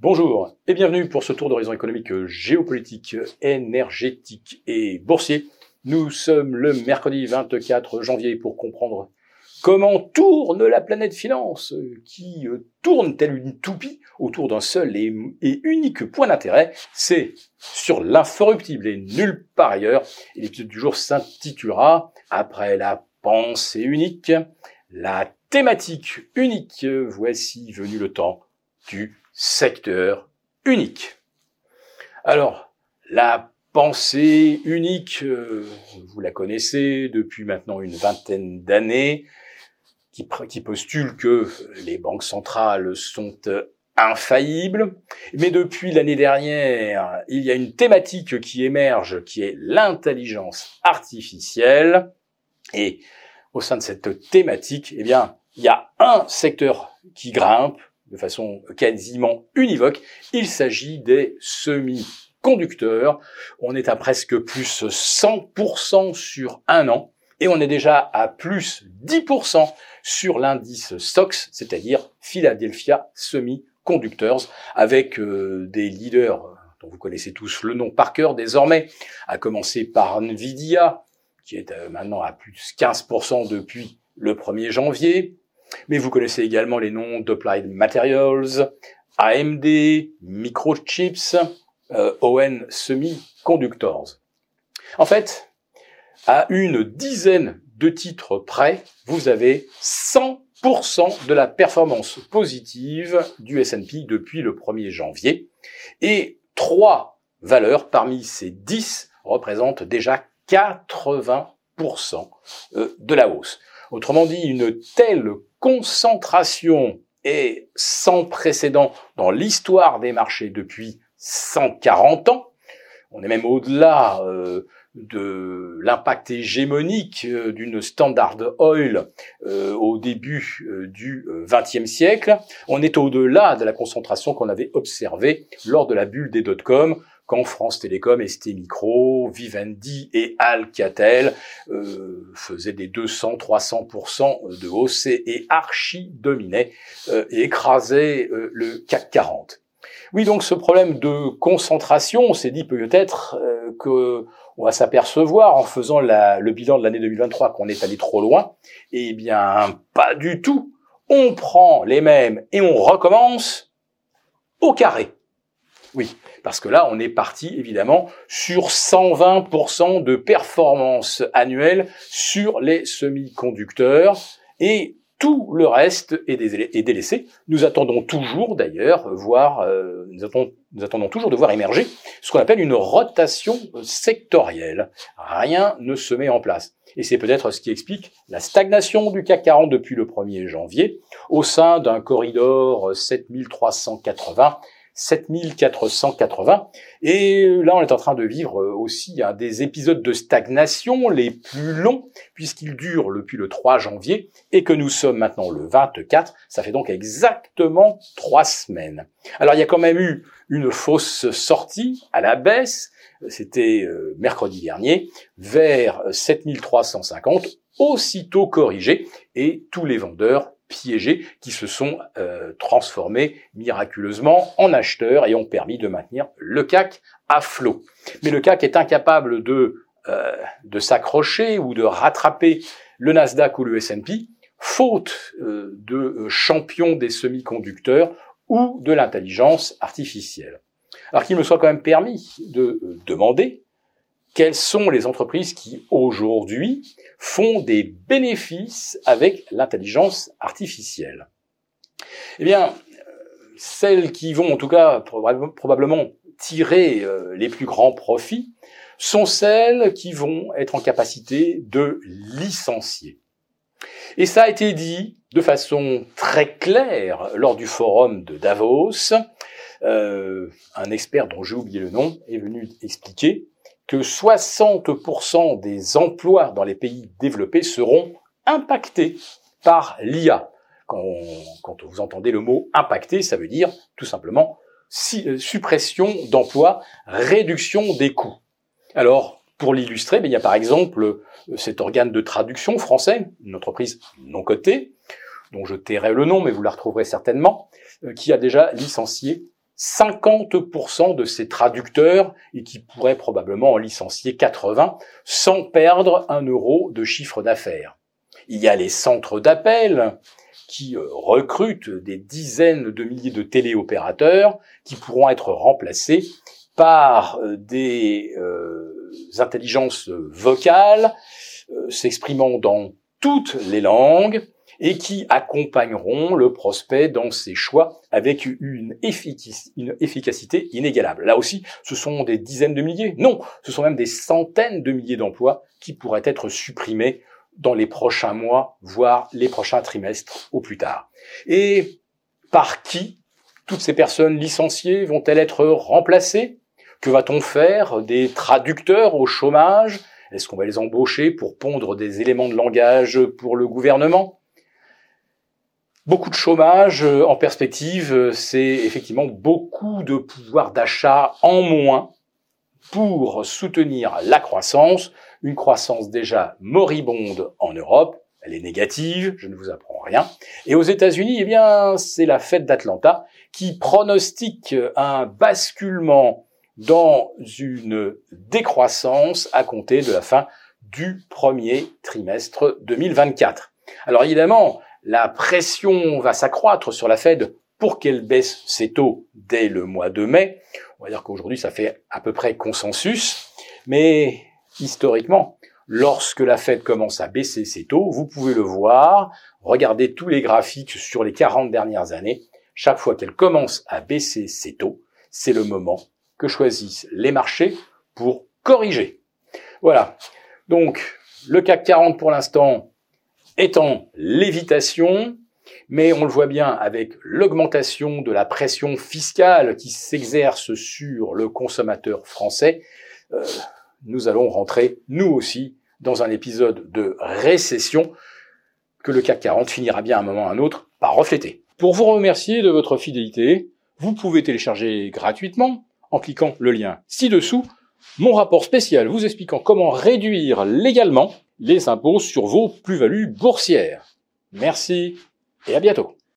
Bonjour et bienvenue pour ce tour d'horizon économique, géopolitique, énergétique et boursier. Nous sommes le mercredi 24 janvier pour comprendre comment tourne la planète finance, qui euh, tourne telle une toupie autour d'un seul et, unique point d'intérêt, c'est sur l'inforruptible et nulle part ailleurs. L'épisode du jour s'intitulera Après la pensée unique, la thématique unique. Voici venu le temps du secteur unique. Alors, la pensée unique, euh, vous la connaissez depuis maintenant une vingtaine d'années, qui, qui, postule que les banques centrales sont infaillibles. Mais depuis l'année dernière, il y a une thématique qui émerge, qui est l'intelligence artificielle. Et au sein de cette thématique, eh bien, il y a un secteur qui grimpe, de façon quasiment univoque. Il s'agit des semi-conducteurs. On est à presque plus 100% sur un an et on est déjà à plus 10% sur l'indice SOX, c'est-à-dire Philadelphia Semiconductors, avec euh, des leaders dont vous connaissez tous le nom par cœur désormais, à commencer par Nvidia, qui est euh, maintenant à plus de 15% depuis le 1er janvier, mais vous connaissez également les noms d'Applied Materials, AMD, Microchips, euh, ON Semiconductors. En fait, à une dizaine de titres près, vous avez 100% de la performance positive du S&P depuis le 1er janvier. Et trois valeurs parmi ces 10 représentent déjà 80% euh, de la hausse. Autrement dit, une telle concentration est sans précédent dans l'histoire des marchés depuis 140 ans. On est même au-delà euh, de l'impact hégémonique euh, d'une Standard Oil euh, au début du XXe siècle. On est au-delà de la concentration qu'on avait observée lors de la bulle des dot-com quand France Télécom, ST Micro, Vivendi et Alcatel euh, faisaient des 200-300% de hausse et archi dominaient euh, et écrasaient euh, le CAC 40. Oui, donc ce problème de concentration, on s'est dit peut-être euh, que on va s'apercevoir en faisant le bilan de l'année 2023 qu'on est allé trop loin. Eh bien, pas du tout. On prend les mêmes et on recommence au carré. Oui, parce que là, on est parti évidemment sur 120% de performance annuelle sur les semi-conducteurs et tout le reste est, délaissé. Nous attendons toujours d'ailleurs voir, euh, nous, attendons, toujours de voir émerger ce qu'on appelle une rotation sectorielle. Rien ne se met en place. Et c'est peut-être ce qui explique la stagnation du CAC 40 depuis le 1er janvier au sein d'un corridor 7380 7480. Et là, on est en train de vivre euh, aussi un des épisodes de stagnation les plus longs, puisqu'ils durent depuis le 3 janvier, et que nous sommes maintenant le 24. Ça fait donc exactement trois semaines. Alors, il y a quand même eu une fausse sortie à la baisse, c'était euh, mercredi dernier, vers 7350, aussitôt corrigé, et tous les vendeurs piégés qui se sont euh, transformés miraculeusement en acheteurs et ont permis de maintenir le CAC à flot. Mais le CAC est incapable de, euh, de s'accrocher ou de rattraper le Nasdaq ou le S&P faute euh, de champions des semi-conducteurs ou de l'intelligence artificielle. Alors qu'il me soit quand même permis de demander quelles sont les entreprises qui aujourd'hui font des bénéfices avec l'intelligence artificielle? Eh bien, celles qui vont en tout cas probablement tirer euh, les plus grands profits sont celles qui vont être en capacité de licencier. Et ça a été dit de façon très claire lors du forum de Davos. Euh, un expert dont j'ai oublié le nom est venu expliquer que 60% des emplois dans les pays développés seront impactés par l'IA. Quand, vous entendez le mot impacté, ça veut dire tout simplement euh, suppression d'emplois, réduction des coûts. Alors, pour l'illustrer, ben, il y a par exemple euh, cet organe de traduction français, une entreprise non cotée, dont je tairai le nom, mais vous la retrouverez certainement, euh, qui a déjà licencié 50% de ses traducteurs et qui pourrait probablement en licencier 80 sans perdre un euro de chiffre d'affaires. Il y a les centres d'appel qui euh, recrutent des dizaines de milliers de téléopérateurs qui pourront être remplacés par euh, des euh, intelligences vocales s'exprimant dans toutes les langues et qui accompagneront le prospect dans ses choix avec une, efficacité inégalable. Là aussi, ce sont des dizaines de milliers, non, ce sont même des centaines de milliers d'emplois qui pourraient être supprimés dans les prochains mois, voire les prochains trimestres au plus tard. Et par qui toutes ces personnes licenciées vont-elles être remplacées? Que va-t-on faire? Des traducteurs au chômage? Est-ce qu'on va les embaucher pour pondre des éléments de langage pour le gouvernement? Beaucoup de chômage euh, en perspective, euh, c'est effectivement beaucoup de pouvoir d'achat en moins pour soutenir la croissance, une croissance déjà moribonde en Europe, elle est négative, je ne vous apprends rien. Et aux États-Unis, eh bien, c'est la fête d'Atlanta qui pronostique un basculement dans une décroissance à compter de la fin du premier trimestre 2024. Alors évidemment, la pression va s'accroître sur la Fed pour qu'elle baisse ses taux dès le mois de mai. On va dire qu'aujourd'hui, ça fait à peu près consensus. Mais historiquement, lorsque la Fed commence à baisser ses taux, vous pouvez le voir, regardez tous les graphiques sur les 40 dernières années, chaque fois qu'elle commence à baisser ses taux, c'est le moment que choisissent les marchés pour corriger. Voilà. Donc, le CAC 40 pour l'instant, étant lévitation, mais on le voit bien avec l'augmentation de la pression fiscale qui s'exerce sur le consommateur français, euh, nous allons rentrer, nous aussi, dans un épisode de récession que le CAC 40 finira bien à un moment ou à un autre par refléter. Pour vous remercier de votre fidélité, vous pouvez télécharger gratuitement, en cliquant le lien ci-dessous, mon rapport spécial vous expliquant comment réduire légalement les impôts sur vos plus-values boursières. Merci et à bientôt.